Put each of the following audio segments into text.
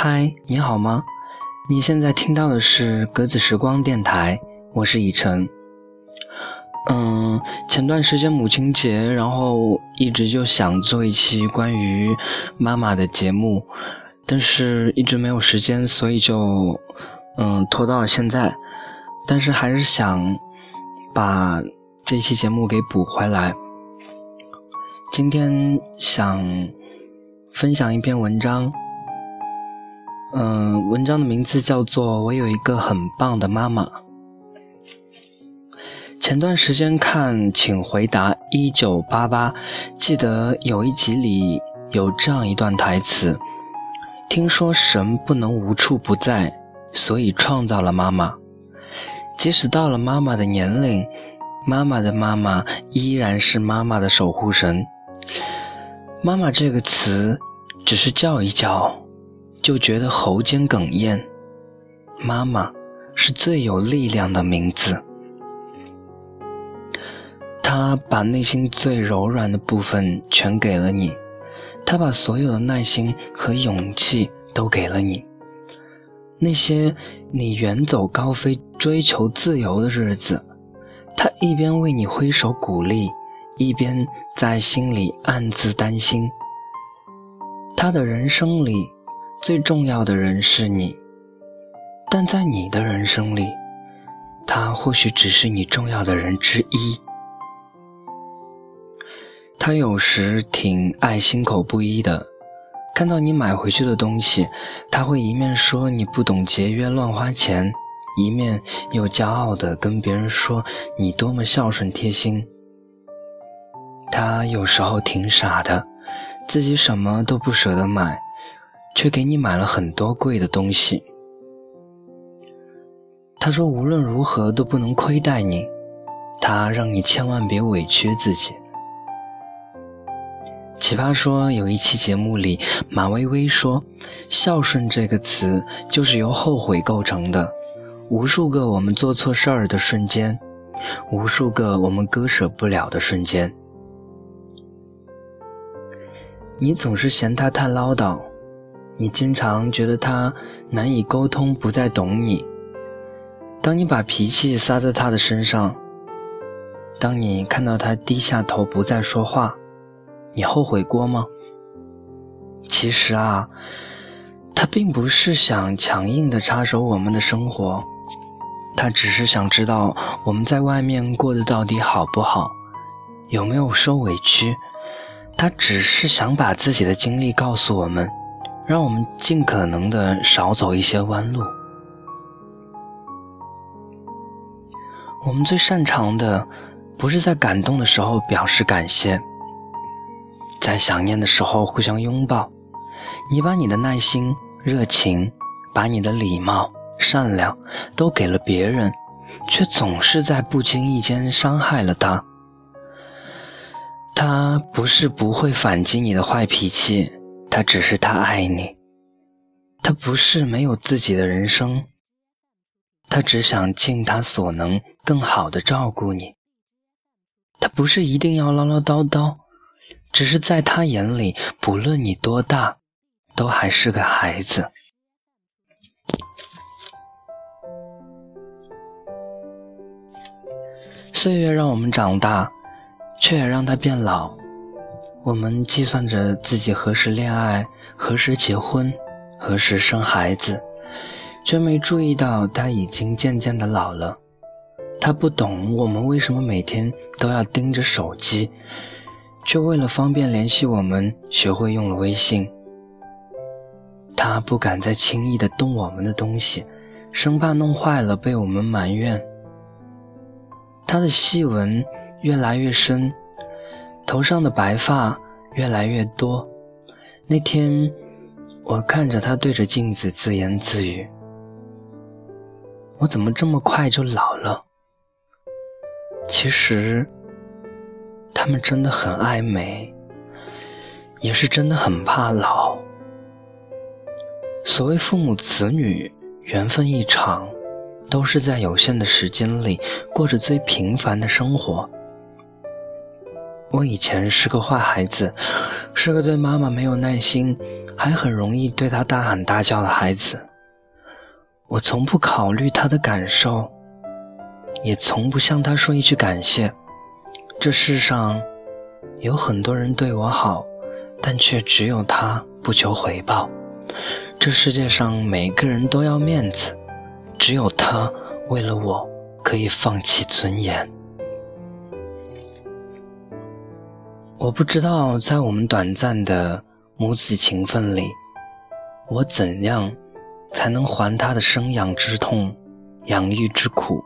嗨，你好吗？你现在听到的是格子时光电台，我是以晨。嗯，前段时间母亲节，然后一直就想做一期关于妈妈的节目，但是一直没有时间，所以就嗯拖到了现在。但是还是想把这期节目给补回来。今天想分享一篇文章。嗯，文章的名字叫做《我有一个很棒的妈妈》。前段时间看《请回答一九八八》，记得有一集里有这样一段台词：“听说神不能无处不在，所以创造了妈妈。即使到了妈妈的年龄，妈妈的妈妈依然是妈妈的守护神。妈妈这个词，只是叫一叫。”就觉得喉间哽咽。妈妈是最有力量的名字，她把内心最柔软的部分全给了你，她把所有的耐心和勇气都给了你。那些你远走高飞、追求自由的日子，她一边为你挥手鼓励，一边在心里暗自担心。她的人生里。最重要的人是你，但在你的人生里，他或许只是你重要的人之一。他有时挺爱心口不一的，看到你买回去的东西，他会一面说你不懂节约乱花钱，一面又骄傲地跟别人说你多么孝顺贴心。他有时候挺傻的，自己什么都不舍得买。却给你买了很多贵的东西。他说无论如何都不能亏待你，他让你千万别委屈自己。奇葩说有一期节目里，马薇薇说：“孝顺这个词就是由后悔构成的，无数个我们做错事儿的瞬间，无数个我们割舍不了的瞬间。你总是嫌他太唠叨。”你经常觉得他难以沟通，不再懂你。当你把脾气撒在他的身上，当你看到他低下头不再说话，你后悔过吗？其实啊，他并不是想强硬的插手我们的生活，他只是想知道我们在外面过得到底好不好，有没有受委屈。他只是想把自己的经历告诉我们。让我们尽可能的少走一些弯路。我们最擅长的，不是在感动的时候表示感谢，在想念的时候互相拥抱。你把你的耐心、热情，把你的礼貌、善良，都给了别人，却总是在不经意间伤害了他。他不是不会反击你的坏脾气。他只是他爱你，他不是没有自己的人生，他只想尽他所能更好的照顾你。他不是一定要唠唠叨叨，只是在他眼里，不论你多大，都还是个孩子。岁月让我们长大，却也让他变老。我们计算着自己何时恋爱，何时结婚，何时生孩子，却没注意到他已经渐渐的老了。他不懂我们为什么每天都要盯着手机，却为了方便联系我们，学会用了微信。他不敢再轻易的动我们的东西，生怕弄坏了被我们埋怨。他的细纹越来越深。头上的白发越来越多。那天，我看着他对着镜子自言自语：“我怎么这么快就老了？”其实，他们真的很爱美，也是真的很怕老。所谓父母子女缘分一场，都是在有限的时间里过着最平凡的生活。我以前是个坏孩子，是个对妈妈没有耐心，还很容易对她大喊大叫的孩子。我从不考虑她的感受，也从不向她说一句感谢。这世上有很多人对我好，但却只有她不求回报。这世界上每个人都要面子，只有她为了我可以放弃尊严。我不知道，在我们短暂的母子情分里，我怎样才能还他的生养之痛、养育之苦？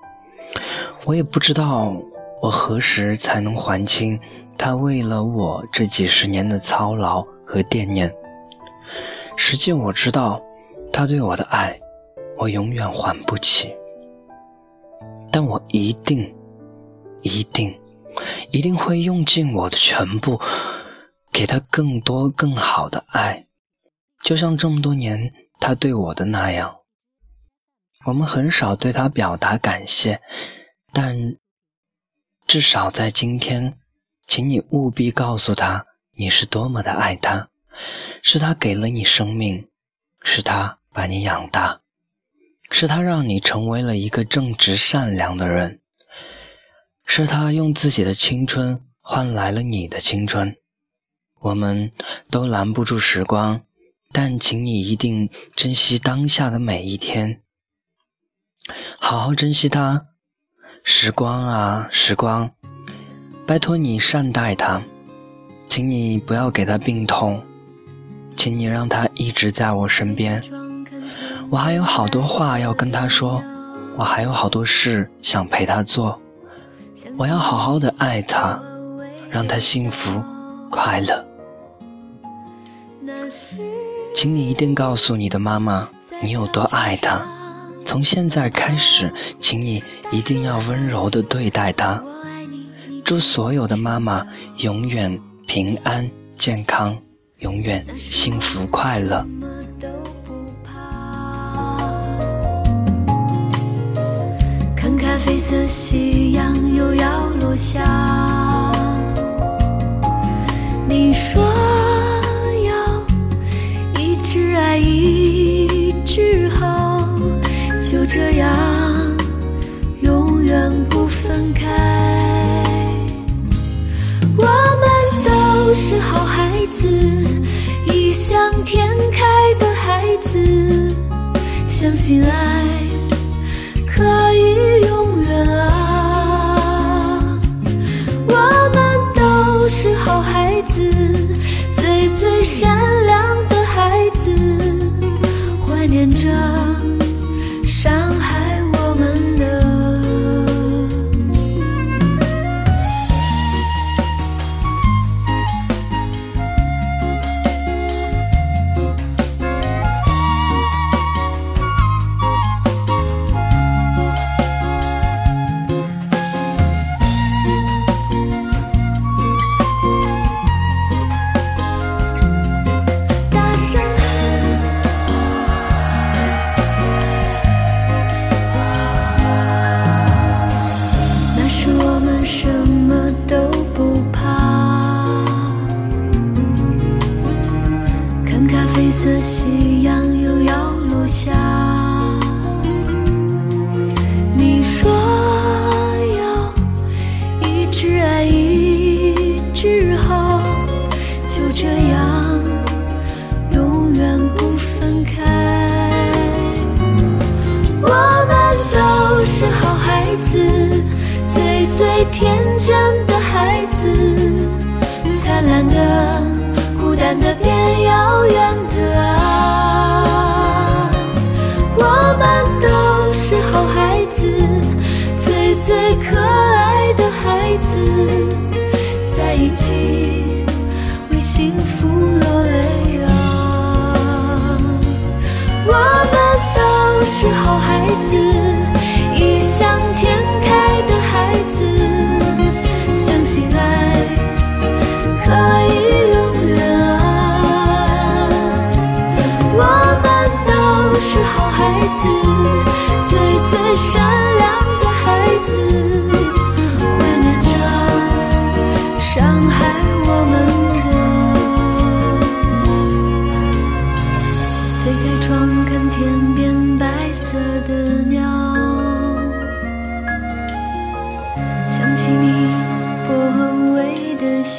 我也不知道，我何时才能还清他为了我这几十年的操劳和惦念？实际我知道，他对我的爱，我永远还不起。但我一定，一定。一定会用尽我的全部，给他更多更好的爱，就像这么多年他对我的那样。我们很少对他表达感谢，但至少在今天，请你务必告诉他你是多么的爱他，是他给了你生命，是他把你养大，是他让你成为了一个正直善良的人。是他用自己的青春换来了你的青春，我们都拦不住时光，但请你一定珍惜当下的每一天，好好珍惜它。时光啊，时光，拜托你善待它，请你不要给他病痛，请你让他一直在我身边。我还有好多话要跟他说，我还有好多事想陪他做。我要好好的爱他，让他幸福快乐。请你一定告诉你的妈妈，你有多爱她。从现在开始，请你一定要温柔的对待她。祝所有的妈妈永远平安健康，永远幸福快乐。黑色夕阳又要落下，你说要一直爱一直好，就这样永远不分开。我们都是好孩子，异想天开的孩子，相信爱可以最什么都不怕，看咖啡色夕阳又要落下，你说要一直爱一直好，就这样是好孩子，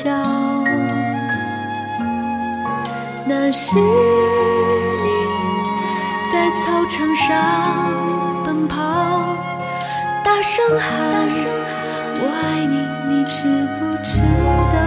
笑，那是你在操场上奔跑，大声喊我爱你，你知不知道？